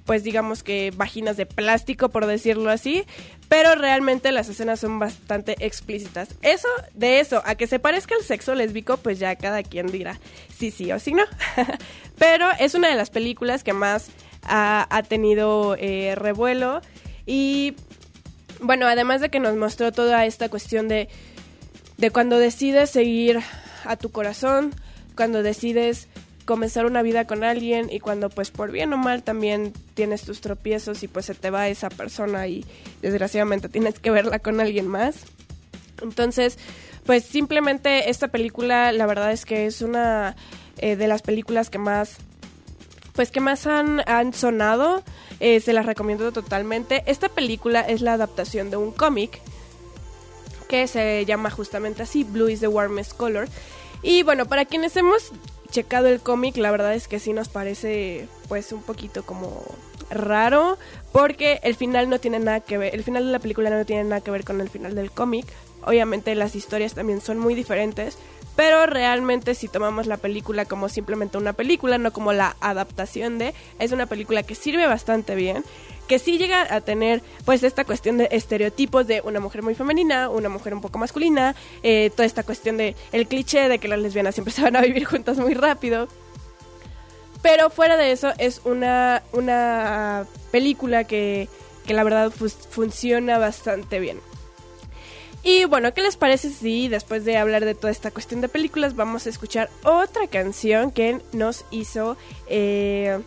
pues digamos que vaginas de plástico por decirlo así, pero realmente las escenas son bastante explícitas. Eso, de eso, a que se parezca al sexo lésbico, pues ya cada quien dirá sí, sí o sí no. pero es una de las películas que más ha, tenido eh, revuelo y bueno, además de que nos mostró toda esta cuestión de, de cuando decides seguir a tu corazón, cuando decides comenzar una vida con alguien y cuando pues por bien o mal también tienes tus tropiezos y pues se te va esa persona y desgraciadamente tienes que verla con alguien más. Entonces, pues simplemente esta película la verdad es que es una eh, de las películas que más pues que más han, han sonado, eh, se las recomiendo totalmente. Esta película es la adaptación de un cómic que se llama justamente así, Blue is the Warmest Color. Y bueno, para quienes hemos checado el cómic, la verdad es que sí nos parece pues un poquito como raro porque el final no tiene nada que ver, el final de la película no tiene nada que ver con el final del cómic. Obviamente las historias también son muy diferentes, pero realmente si tomamos la película como simplemente una película, no como la adaptación de, es una película que sirve bastante bien que sí llega a tener pues esta cuestión de estereotipos de una mujer muy femenina, una mujer un poco masculina, eh, toda esta cuestión de el cliché de que las lesbianas siempre se van a vivir juntas muy rápido. Pero fuera de eso es una, una película que, que la verdad funciona bastante bien. Y bueno, ¿qué les parece si después de hablar de toda esta cuestión de películas vamos a escuchar otra canción que nos hizo eh,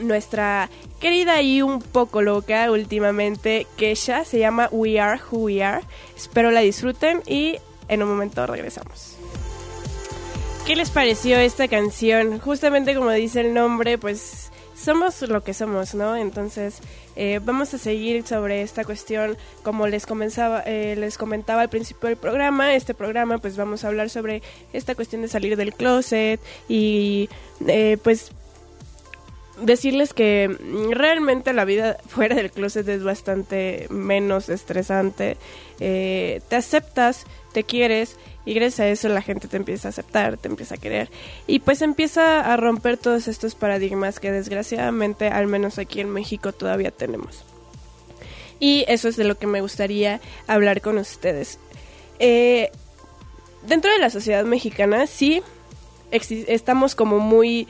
nuestra querida y un poco loca últimamente Kesha. Se llama We Are Who We Are. Espero la disfruten y en un momento regresamos. ¿Qué les pareció esta canción? Justamente como dice el nombre, pues somos lo que somos, ¿no? Entonces eh, vamos a seguir sobre esta cuestión, como les comenzaba, eh, les comentaba al principio del programa. Este programa, pues vamos a hablar sobre esta cuestión de salir del closet y eh, pues decirles que realmente la vida fuera del closet es bastante menos estresante. Eh, te aceptas, te quieres y gracias a eso la gente te empieza a aceptar, te empieza a querer y pues empieza a romper todos estos paradigmas que desgraciadamente al menos aquí en México todavía tenemos. Y eso es de lo que me gustaría hablar con ustedes. Eh, dentro de la sociedad mexicana sí estamos como muy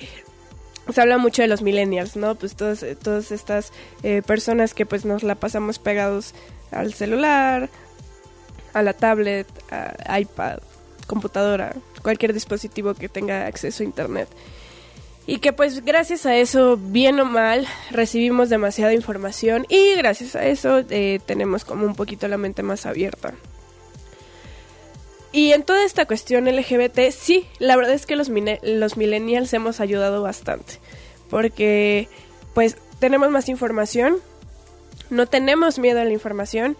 se habla mucho de los millennials, ¿no? Pues todas, todas estas eh, personas que pues nos la pasamos pegados al celular, a la tablet, a iPad, computadora, cualquier dispositivo que tenga acceso a internet. Y que pues gracias a eso, bien o mal, recibimos demasiada información y gracias a eso eh, tenemos como un poquito la mente más abierta. Y en toda esta cuestión LGBT, sí, la verdad es que los, los millennials hemos ayudado bastante. Porque, pues, tenemos más información, no tenemos miedo a la información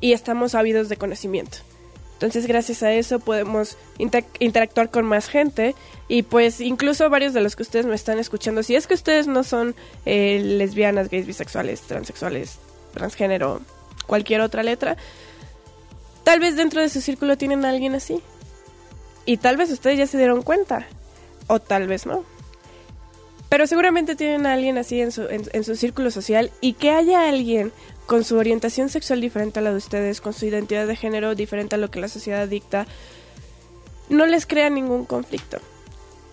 y estamos ávidos de conocimiento. Entonces, gracias a eso podemos interactuar con más gente y pues incluso varios de los que ustedes me están escuchando, si es que ustedes no son eh, lesbianas, gays, bisexuales, transexuales, transgénero, cualquier otra letra, Tal vez dentro de su círculo tienen a alguien así. Y tal vez ustedes ya se dieron cuenta. O tal vez no. Pero seguramente tienen a alguien así en su, en, su círculo social y que haya alguien con su orientación sexual diferente a la de ustedes, con su identidad de género diferente a lo que la sociedad dicta, no les crea ningún conflicto.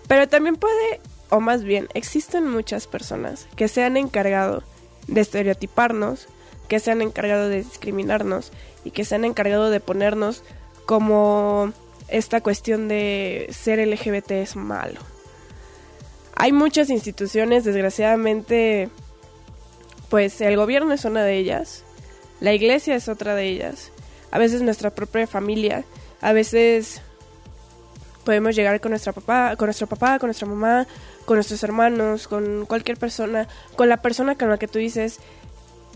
Pero también puede, o más bien, existen muchas personas que se han encargado de estereotiparnos, que se han encargado de discriminarnos y que se han encargado de ponernos como esta cuestión de ser LGBT es malo. Hay muchas instituciones, desgraciadamente, pues el gobierno es una de ellas, la iglesia es otra de ellas, a veces nuestra propia familia, a veces Podemos llegar con nuestra papá, con nuestro papá, con nuestra mamá, con nuestros hermanos, con cualquier persona, con la persona con la que tú dices,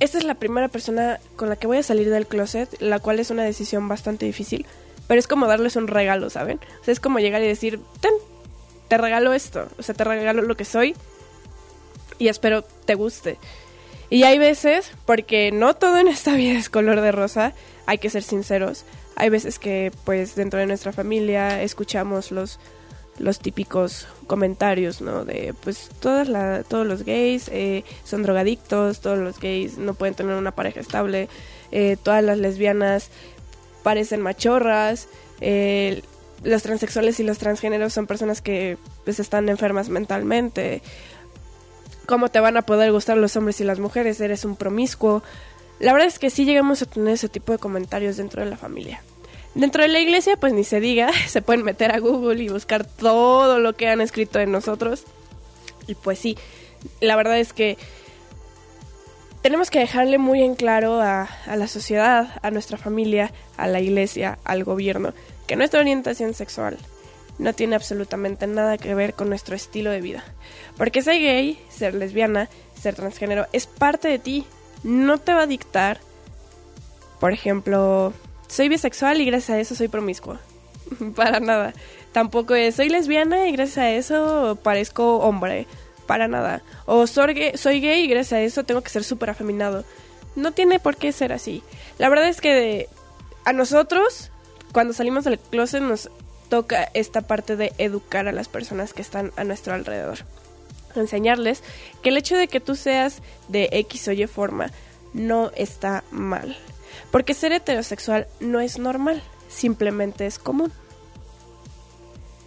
esta es la primera persona con la que voy a salir del closet, la cual es una decisión bastante difícil, pero es como darles un regalo, ¿saben? O sea, es como llegar y decir, ten, te regalo esto, o sea, te regalo lo que soy y espero te guste. Y hay veces, porque no todo en esta vida es color de rosa, hay que ser sinceros, hay veces que pues dentro de nuestra familia escuchamos los los típicos comentarios, ¿no? De pues todas todos los gays eh, son drogadictos, todos los gays no pueden tener una pareja estable, eh, todas las lesbianas parecen machorras, eh, los transexuales y los transgéneros son personas que pues están enfermas mentalmente. ¿Cómo te van a poder gustar los hombres y las mujeres? Eres un promiscuo. La verdad es que sí llegamos a tener ese tipo de comentarios dentro de la familia. Dentro de la iglesia, pues ni se diga, se pueden meter a Google y buscar todo lo que han escrito de nosotros. Y pues sí, la verdad es que tenemos que dejarle muy en claro a, la sociedad, a nuestra familia, a la iglesia, al gobierno, que nuestra orientación sexual no tiene absolutamente nada que ver con nuestro estilo de vida. Porque ser gay, ser lesbiana, ser transgénero es parte de ti. No te va a dictar, por ejemplo, soy bisexual y gracias a eso soy promiscua. Para nada. Tampoco es soy lesbiana y gracias a eso parezco hombre. Para nada. O soy gay, y gracias a eso tengo que ser súper afeminado. No tiene por qué ser así. La verdad es que a nosotros, cuando salimos del closet, nos toca esta parte de educar a las personas que están a nuestro alrededor. Enseñarles que el hecho de que tú seas de X o Y forma no está mal. Porque ser heterosexual no es normal, simplemente es común.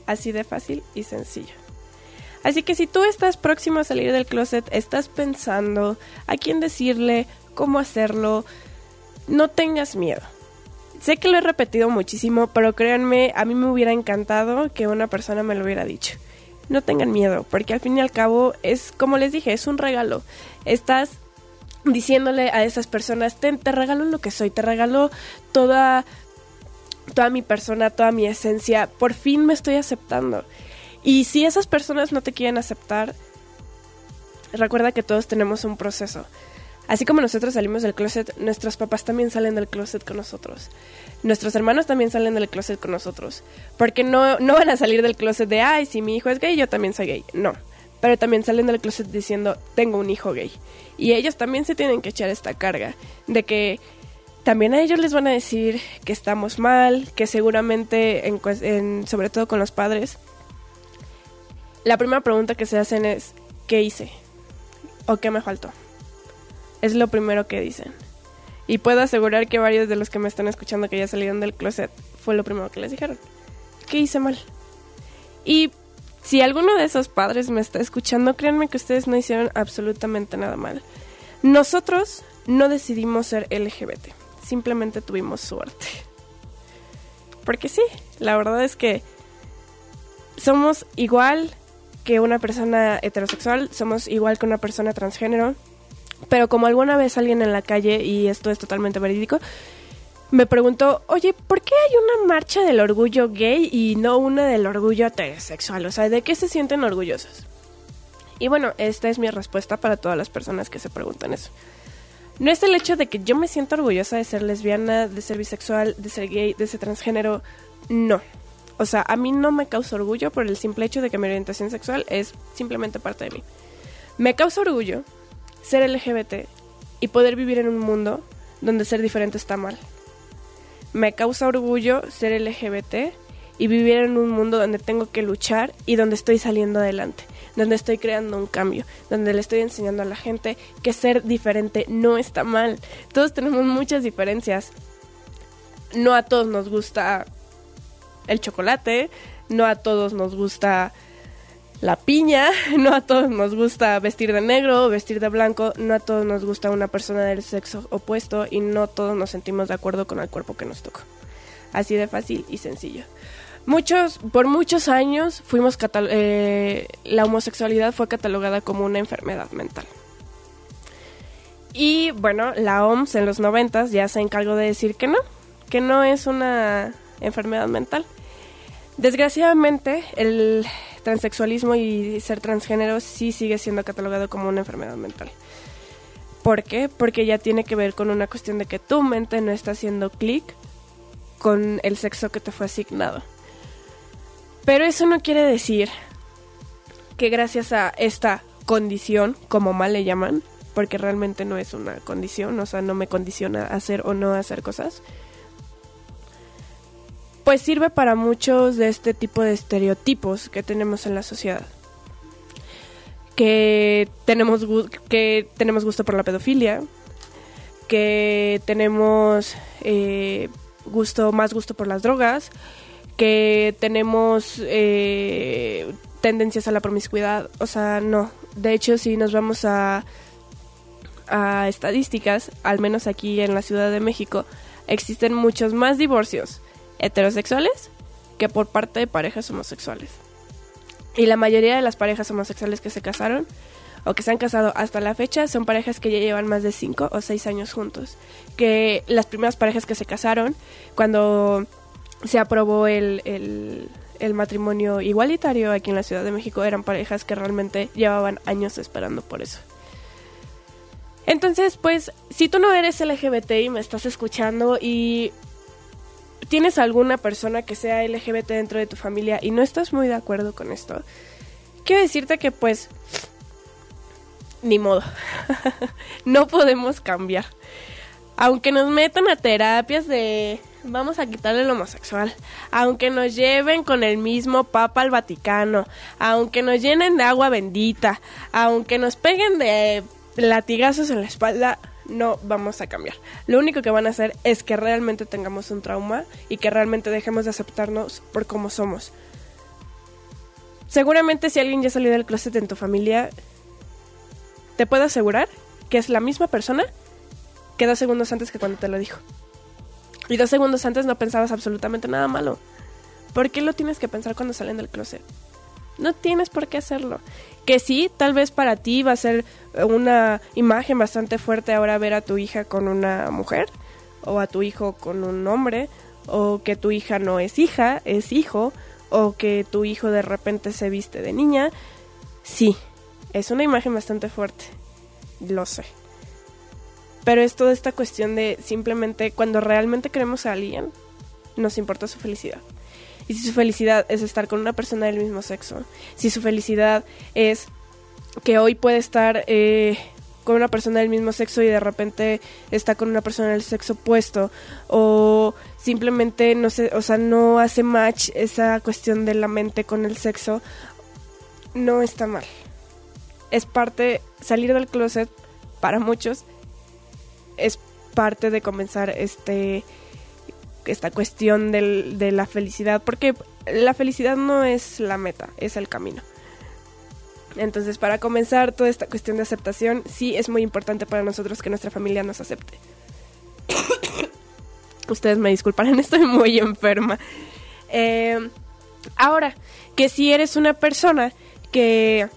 Así de fácil y sencillo. Así que si tú estás próximo a salir del closet, estás pensando a quién decirle, cómo hacerlo, no tengas miedo. Sé que lo he repetido muchísimo, pero créanme, a mí me hubiera encantado que una persona me lo hubiera dicho. No tengan miedo, porque al fin y al cabo es, como les dije, es un regalo. Estás diciéndole a esas personas, te, te regalo lo que soy, te regalo toda, toda mi persona, toda mi esencia, por fin me estoy aceptando. Y si esas personas no te quieren aceptar, recuerda que todos tenemos un proceso. Así como nosotros salimos del closet, nuestros papás también salen del closet con nosotros. Nuestros hermanos también salen del closet con nosotros. Porque no, no van a salir del closet de, ay, si mi hijo es gay, yo también soy gay. No pero también salen del closet diciendo tengo un hijo gay. Y ellos también se tienen que echar esta carga de que también a ellos les van a decir que estamos mal, que seguramente, en, sobre todo con los padres, la primera pregunta que se hacen es ¿qué hice? ¿O qué me faltó? Es lo primero que dicen. Y puedo asegurar que varios de los que me están escuchando que ya salieron del closet fue lo primero que les dijeron. ¿Qué hice mal? Y si alguno de esos padres me está escuchando, créanme que ustedes no hicieron absolutamente nada mal. Nosotros no decidimos ser LGBT, simplemente tuvimos suerte. Porque sí, la verdad es que somos igual que una persona heterosexual, somos igual que una persona transgénero, pero como alguna vez alguien en la calle, y esto es totalmente verídico, me preguntó, oye, ¿por qué hay una marcha del orgullo gay y no una del orgullo heterosexual? O sea, ¿de qué se sienten orgullosos? Y bueno, esta es mi respuesta para todas las personas que se preguntan eso. No es el hecho de que yo me sienta orgullosa de ser lesbiana, de ser bisexual, de ser gay, de ser transgénero. No. O sea, a mí no me causa orgullo por el simple hecho de que mi orientación sexual es simplemente parte de mí. Me causa orgullo ser LGBT y poder vivir en un mundo donde ser diferente está mal. Me causa orgullo ser LGBT y vivir en un mundo donde tengo que luchar y donde estoy saliendo adelante, donde estoy creando un cambio, donde le estoy enseñando a la gente que ser diferente no está mal. Todos tenemos muchas diferencias. No a todos nos gusta el chocolate, no a todos nos gusta la piña, no a todos nos gusta vestir de negro o vestir de blanco, no a todos nos gusta una persona del sexo opuesto y no todos nos sentimos de acuerdo con el cuerpo que nos tocó. Así de fácil y sencillo. Muchos, por muchos años fuimos eh, la homosexualidad fue catalogada como una enfermedad mental. Y bueno, la OMS en los noventas ya se encargó de decir que no, que no es una enfermedad mental. Desgraciadamente, el transexualismo y ser transgénero sí sigue siendo catalogado como una enfermedad mental. ¿Por qué? Porque ya tiene que ver con una cuestión de que tu mente no está haciendo clic con el sexo que te fue asignado. Pero eso no quiere decir que gracias a esta condición, como mal le llaman, porque realmente no es una condición, o sea, no me condiciona a hacer o no hacer cosas, pues sirve para muchos de este tipo de estereotipos que tenemos en la sociedad. Que tenemos, que tenemos gusto por la pedofilia, que tenemos eh, gusto, más gusto por las drogas, que tenemos eh, tendencias a la promiscuidad. O sea, no. De hecho, si nos vamos a, a estadísticas, al menos aquí en la Ciudad de México, existen muchos más divorcios heterosexuales que por parte de parejas homosexuales. Y la mayoría de las parejas homosexuales que se casaron o que se han casado hasta la fecha son parejas que ya llevan más de 5 o 6 años juntos. Que las primeras parejas que se casaron, cuando se aprobó el, el, el, matrimonio igualitario aquí en la Ciudad de México, eran parejas que realmente llevaban años esperando por eso. Entonces, pues, si tú no eres LGBT y me estás escuchando y tienes alguna persona que sea LGBT dentro de tu familia y no estás muy de acuerdo con esto, quiero decirte que pues ni modo. no podemos cambiar. Aunque nos metan a terapias de vamos a quitarle el homosexual, aunque nos lleven con el mismo Papa al Vaticano, aunque nos llenen de agua bendita, aunque nos peguen de latigazos en la espalda, no vamos a cambiar. Lo único que van a hacer es que realmente tengamos un trauma y que realmente dejemos de aceptarnos por como somos. Seguramente si alguien ya salió del closet en tu familia, te puedo asegurar que es la misma persona que dos segundos antes que cuando te lo dijo. Y dos segundos antes no pensabas absolutamente nada malo. ¿Por qué lo tienes que pensar cuando salen del closet? No tienes por qué hacerlo. Que sí, tal vez para ti va a ser una imagen bastante fuerte ahora ver a tu hija con una mujer o a tu hijo con un hombre o que tu hija no es hija, es hijo o que tu hijo de repente se viste de niña. Sí, es una imagen bastante fuerte. Lo sé. Pero es toda esta cuestión de simplemente cuando realmente queremos a alguien, nos importa su felicidad. Y si su felicidad es estar con una persona del mismo sexo, si su felicidad es que hoy puede estar eh, con una persona del mismo sexo y de repente está con una persona del sexo opuesto o simplemente no sé, o sea, no hace match esa cuestión de la mente con el sexo, no está mal. Es parte salir del closet para muchos es parte de comenzar este esta cuestión de la felicidad, porque la felicidad no es la meta, es el camino. Entonces, para comenzar toda esta cuestión de aceptación, sí es muy importante para nosotros que nuestra familia nos acepte. Ustedes me disculparán, estoy muy enferma. Eh, ahora, que si eres una persona que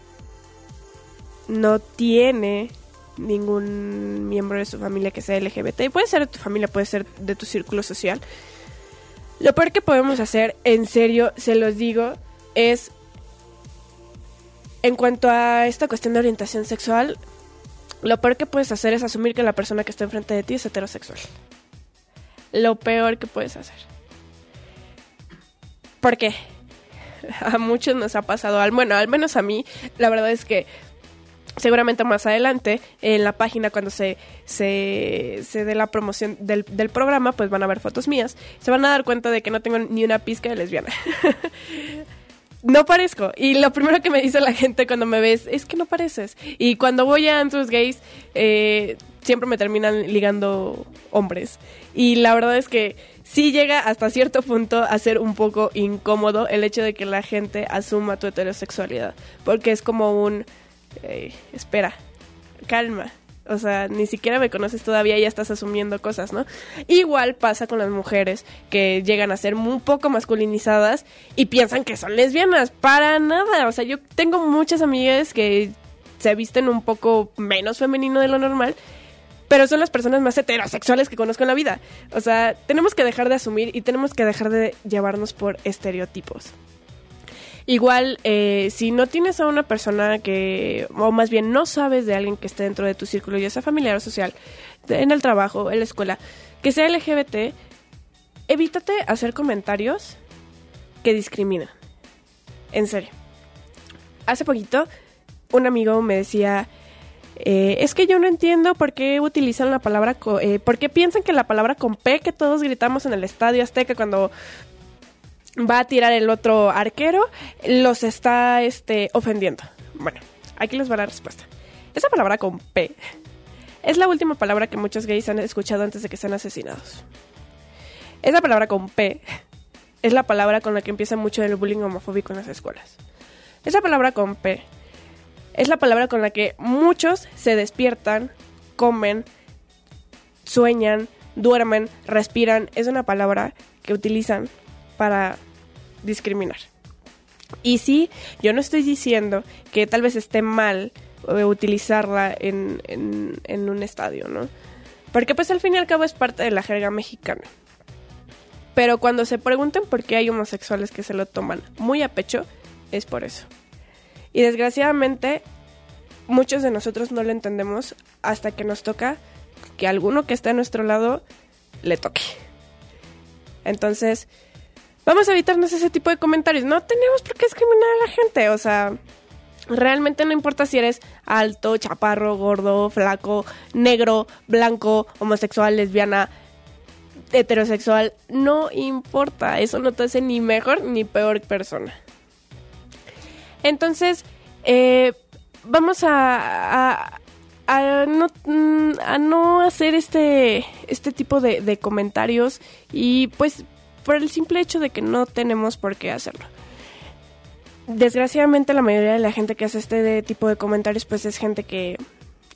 no tiene ningún miembro de su familia que sea LGBT. Puede ser de tu familia, puede ser de tu círculo social. Lo peor que podemos hacer, en serio, se los digo, es en cuanto a esta cuestión de orientación sexual, lo peor que puedes hacer es asumir que la persona que está enfrente de ti es heterosexual. Lo peor que puedes hacer. Porque a muchos nos ha pasado, bueno, al menos a mí, la verdad es que seguramente más adelante en la página cuando se, se, se dé la promoción del, del, programa, pues van a ver fotos mías. Se van a dar cuenta de que no tengo ni una pizca de lesbiana. no parezco. Y lo primero que me dice la gente cuando me ves es que no pareces. Y cuando voy a antros gays, eh, siempre me terminan ligando hombres. Y la verdad es que sí llega hasta cierto punto a ser un poco incómodo el hecho de que la gente asuma tu heterosexualidad. Porque es como un espera, calma. O sea, ni siquiera me conoces todavía y ya estás asumiendo cosas, ¿no? Igual pasa con las mujeres que llegan a ser un poco masculinizadas y piensan que son lesbianas. Para nada. O sea, yo tengo muchas amigas que se visten un poco menos femenino de lo normal pero son las personas más heterosexuales que conozco en la vida. O sea, tenemos que dejar de asumir y tenemos que dejar de llevarnos por estereotipos. Igual, eh, si no tienes a una persona que, o más bien no sabes de alguien que esté dentro de tu círculo, ya sea familiar o social, en el trabajo, en la escuela, que sea LGBT, evítate hacer comentarios que discriminan. En serio. Hace poquito, un amigo me decía, eh, es que yo no entiendo por qué utilizan la palabra, eh, por qué piensan que la palabra con P que todos gritamos en el estadio Azteca cuando va a tirar el otro arquero, los está este, ofendiendo. Bueno, aquí les va la respuesta. Esa palabra con P es la última palabra que muchos gays han escuchado antes de que sean asesinados. Esa palabra con P es la palabra con la que empieza mucho el bullying homofóbico en las escuelas. Esa palabra con P es la palabra con la que muchos se despiertan, comen, sueñan, duermen, respiran. Es una palabra que utilizan para discriminar. Y sí, yo no estoy diciendo que tal vez esté mal eh, utilizarla en, en, un estadio, ¿no? Porque pues al fin y al cabo es parte de la jerga mexicana. Pero cuando se pregunten por qué hay homosexuales que se lo toman muy a pecho, es por eso. Y desgraciadamente, muchos de nosotros no lo entendemos hasta que nos toca que alguno que esté a nuestro lado le toque. Entonces, vamos a evitarnos ese tipo de comentarios. No tenemos por qué discriminar a la gente, o sea, realmente no importa si eres alto, chaparro, gordo, flaco, negro, blanco, homosexual, lesbiana, heterosexual, no importa, eso no te hace ni mejor ni peor persona. Entonces, eh, vamos a, a, no, mm, a, no, hacer este, este tipo de, de comentarios y pues por el simple hecho de que no tenemos por qué hacerlo. Desgraciadamente la mayoría de la gente que hace este tipo de comentarios pues es gente que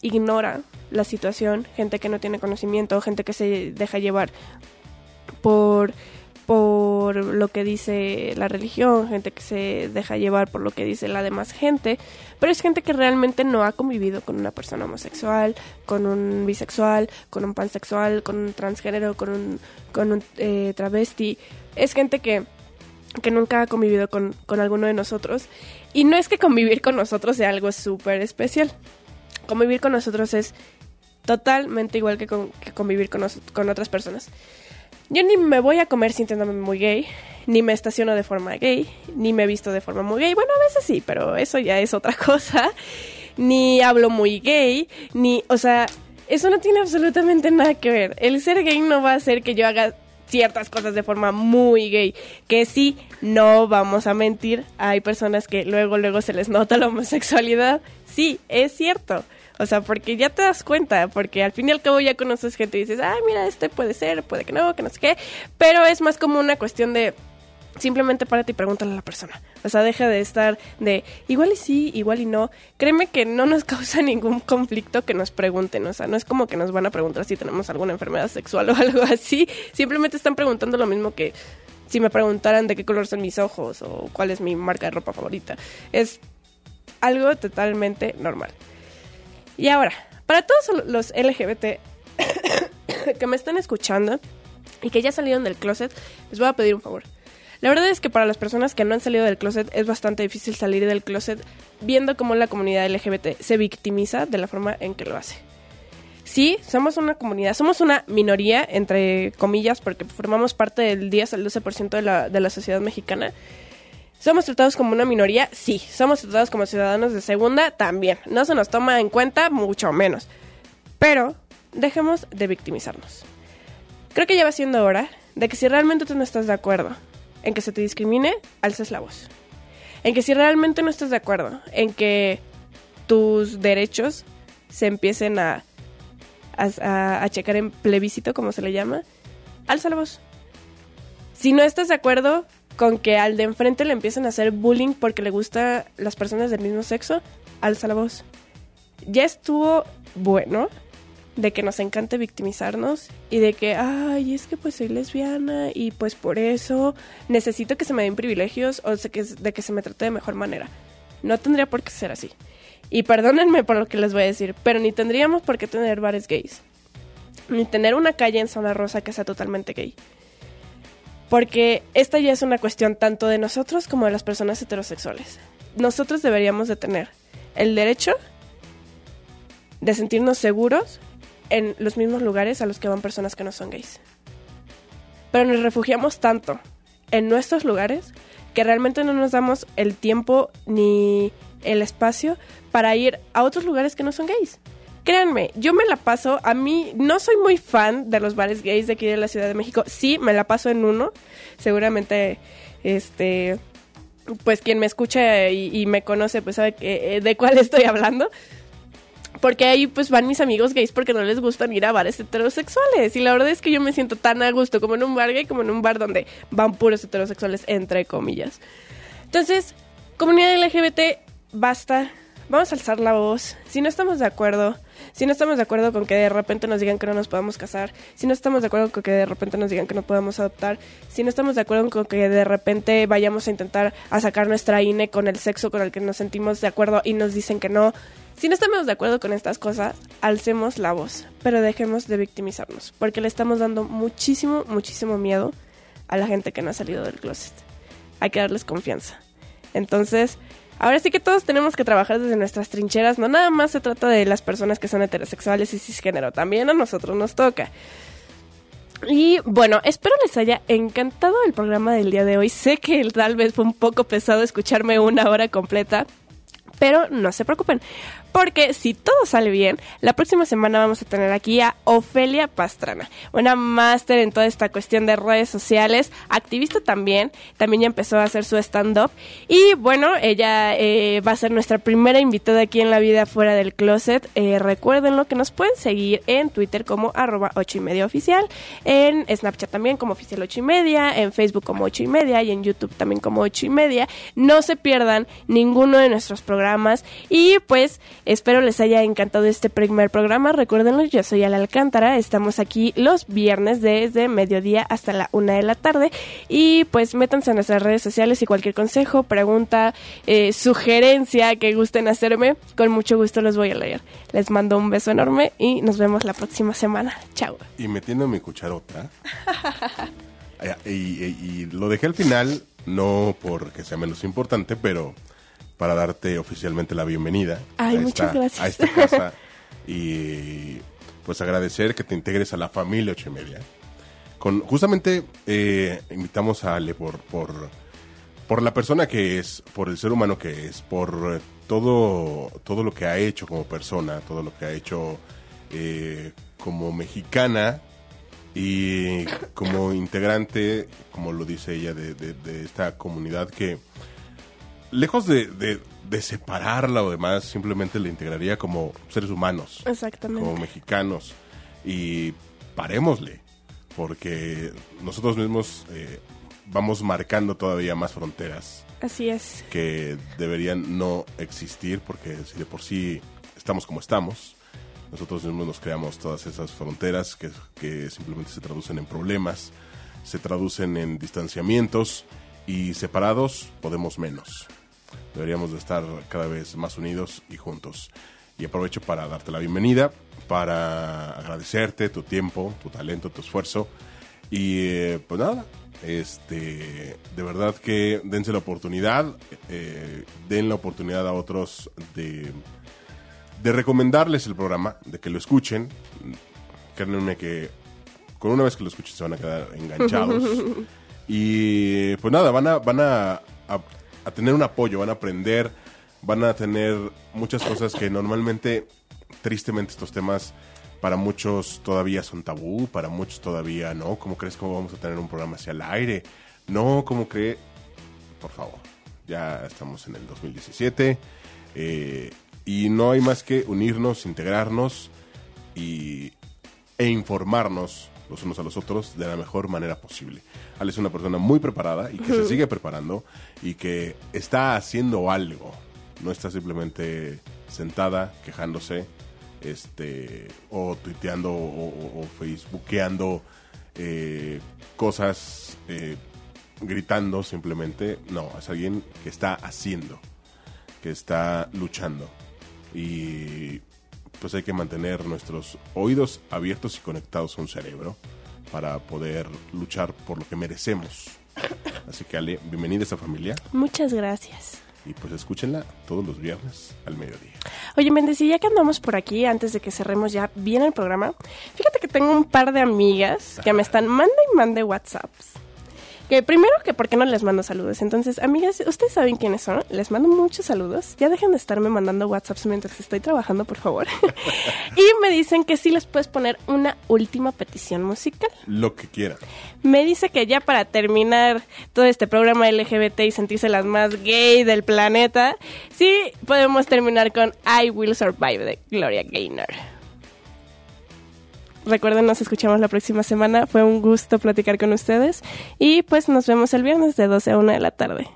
ignora la situación, gente que no tiene conocimiento, gente que se deja llevar por por lo que dice la religión, gente que se deja llevar por lo que dice la demás gente, pero es gente que realmente no ha convivido con una persona homosexual, con un bisexual, con un pansexual, con un transgénero, con un, con un eh, travesti. Es gente que, que nunca ha convivido con, con alguno de nosotros. Y no es que convivir con nosotros sea algo súper especial. Convivir con nosotros es totalmente igual que, convivir con, con otras personas. Yo ni me voy a comer sintiéndome muy gay, ni me estaciono de forma gay, ni me visto de forma muy gay. Bueno, a veces sí, pero eso ya es otra cosa. Ni hablo muy gay, ni, o sea, eso no tiene absolutamente nada que ver. El ser gay no va a hacer que yo haga ciertas cosas de forma muy gay. Que sí, no vamos a mentir. Hay personas que luego, luego se les nota la homosexualidad. Sí, es cierto. O sea, porque ya te das cuenta, porque al fin y al cabo ya conoces gente y dices, ah, mira, este puede ser, puede que no, que no sé qué. Pero es más como una cuestión de simplemente párate y pregúntale a la persona. O sea, deja de estar de igual y sí, igual y no. Créeme que no nos causa ningún conflicto que nos pregunten. O sea, no es como que nos van a preguntar si tenemos alguna enfermedad sexual o algo así. Simplemente están preguntando lo mismo que si me preguntaran de qué color son mis ojos o cuál es mi marca de ropa favorita. Es algo totalmente normal. Y ahora, para todos los LGBT que me están escuchando y que ya salieron del closet, les voy a pedir un favor. La verdad es que para las personas que no han salido del closet es bastante difícil salir del closet viendo cómo la comunidad LGBT se victimiza de la forma en que lo hace. Sí, somos una comunidad, somos una minoría, entre comillas, porque formamos parte del 10 al 12% de la, de la sociedad mexicana. ¿Somos tratados como una minoría? Sí. ¿Somos tratados como ciudadanos de segunda? También. No se nos toma en cuenta, mucho menos. Pero dejemos de victimizarnos. Creo que ya va siendo hora de que si realmente tú no estás de acuerdo en que se te discrimine, alces la voz. En que si realmente no estás de acuerdo en que tus derechos se empiecen a, a, a checar en plebiscito, como se le llama, alza la voz. Si no estás de acuerdo, con que al de enfrente le empiecen a hacer bullying porque le gustan las personas del mismo sexo, alza la voz. Ya estuvo bueno de que nos encante victimizarnos y de que, ay, es que pues soy lesbiana y pues por eso necesito que se me den privilegios o de que se me trate de mejor manera. No tendría por qué ser así. Y perdónenme por lo que les voy a decir, pero ni tendríamos por qué tener bares gays. ni tener una calle en zona rosa que sea totalmente gay. Porque esta ya es una cuestión tanto de nosotros como de las personas heterosexuales. Nosotros deberíamos de tener el derecho de sentirnos seguros en los mismos lugares a los que van personas que no son gays. Pero nos refugiamos tanto en nuestros lugares que realmente no nos damos el tiempo ni el espacio para ir a otros lugares que no son gays. Créanme, yo me la paso, a mí no soy muy fan de los bares gays de aquí de la Ciudad de México. Sí, me la paso en uno. Seguramente, este, pues quien me escucha y, me conoce, pues sabe eh, de cuál estoy hablando. Porque ahí pues van mis amigos gays porque no les gustan ir a bares heterosexuales. Y la verdad es que yo me siento tan a gusto como en un bar gay como en un bar donde van puros heterosexuales, entre comillas. Entonces, comunidad LGBT, basta. Vamos a alzar la voz. Si no estamos de acuerdo, si no estamos de acuerdo con que de repente nos digan que no nos podemos casar, si no estamos de acuerdo con que de repente nos digan que no podemos adoptar, si no estamos de acuerdo con que de repente vayamos a intentar a sacar nuestra INE con el sexo con el que nos sentimos de acuerdo y nos dicen que no, si no estamos de acuerdo con estas cosas, alcemos la voz, pero dejemos de victimizarnos, porque le estamos dando muchísimo, muchísimo miedo a la gente que no ha salido del closet. Hay que darles confianza. Entonces, ahora sí que todos tenemos que trabajar desde nuestras trincheras, no nada más se trata de las personas que son heterosexuales y cisgénero, también a nosotros nos toca. Y bueno, espero les haya encantado el programa del día de hoy. Sé que tal vez fue un poco pesado escucharme una hora completa, pero no se preocupen, porque si todo sale bien, la próxima semana vamos a tener aquí a Ofelia Pastrana, una máster en toda esta cuestión de redes sociales, activista también, también ya empezó a hacer su stand-up y bueno, ella eh, va a ser nuestra primera invitada aquí en la vida fuera del closet. Eh, recuerden que nos pueden seguir en Twitter como arroba 8 y media oficial, en Snapchat también como oficial 8 y media, en Facebook como 8 y media y en YouTube también como 8 y media. No se pierdan ninguno de nuestros programas y pues Espero les haya encantado este primer programa. Recuérdenlo, yo soy Al Alcántara. Estamos aquí los viernes desde mediodía hasta la una de la tarde. Y pues métanse en nuestras redes sociales y cualquier consejo, pregunta, eh, sugerencia que gusten hacerme, con mucho gusto los voy a leer. Les mando un beso enorme y nos vemos la próxima semana. Chao.
Y metiendo mi cucharota. y, y lo dejé al final, no porque sea menos importante, pero para darte oficialmente la bienvenida
a, esta,
a esta casa y pues agradecer que te integres a la familia ocho y media. Con, justamente eh, invitamos a Ale por, por, por la persona que es, por el ser humano que es, por todo, todo lo que ha hecho como persona, todo lo que ha hecho eh, como mexicana y como integrante, como lo dice ella, de, de esta comunidad que lejos de, de, separarla o demás, simplemente la integraría como seres humanos.
Exactamente.
Como mexicanos. Y parémosle, porque nosotros mismos eh, vamos marcando todavía más fronteras.
Así es.
Que deberían no existir, porque si de por sí estamos como estamos, nosotros mismos nos creamos todas esas fronteras que, que simplemente se traducen en problemas, se traducen en distanciamientos y separados podemos menos. Deberíamos de estar cada vez más unidos y juntos. Y aprovecho para darte la bienvenida, para agradecerte tu tiempo, tu talento, tu esfuerzo. Y eh, pues nada, este, de verdad que dense la oportunidad, eh, den la oportunidad a otros de, de recomendarles el programa, de que lo escuchen. Créanme que con una vez que lo escuchen se van a quedar enganchados. y pues nada, van a, van a a tener un apoyo, van a aprender, van a tener muchas cosas que normalmente, tristemente, estos temas para muchos todavía son tabú, para muchos todavía no. ¿Cómo crees que vamos a tener un programa hacia el aire? No, ¿cómo cree? Por favor, ya estamos en el 2017 eh, y no hay más que unirnos, integrarnos y, e informarnos los unos a los otros de la mejor manera posible. Ale es una persona muy preparada y que se sigue preparando y que está haciendo algo. No está simplemente sentada quejándose este o tuiteando o, facebookeando eh, cosas eh, gritando simplemente no es alguien que está haciendo que está luchando y pues hay que mantener nuestros oídos abiertos y conectados a un cerebro para poder luchar por lo que merecemos. Así que Ale, bienvenida a esta familia.
Muchas gracias.
Y pues escúchenla todos los viernes al mediodía.
Oye, Méndez, y ya que andamos por aquí, antes de que cerremos ya bien el programa, fíjate que tengo un par de amigas que me están manda y mande WhatsApps. Que primero que por qué no les mando saludos. Entonces, amigas, ustedes saben quiénes son. Les mando muchos saludos. Ya dejen de estarme mandando WhatsApps mientras estoy trabajando, por favor. y me dicen que sí les puedes poner una última petición musical.
Lo que quieran.
Me dice que ya para terminar todo este programa LGBT y sentirse las más gay del planeta, sí podemos terminar con I Will Survive de Gloria Gaynor. Recuerden, nos escuchamos la próxima semana. Fue un gusto platicar con ustedes. Y pues nos vemos el viernes de 12 a 1 de la tarde.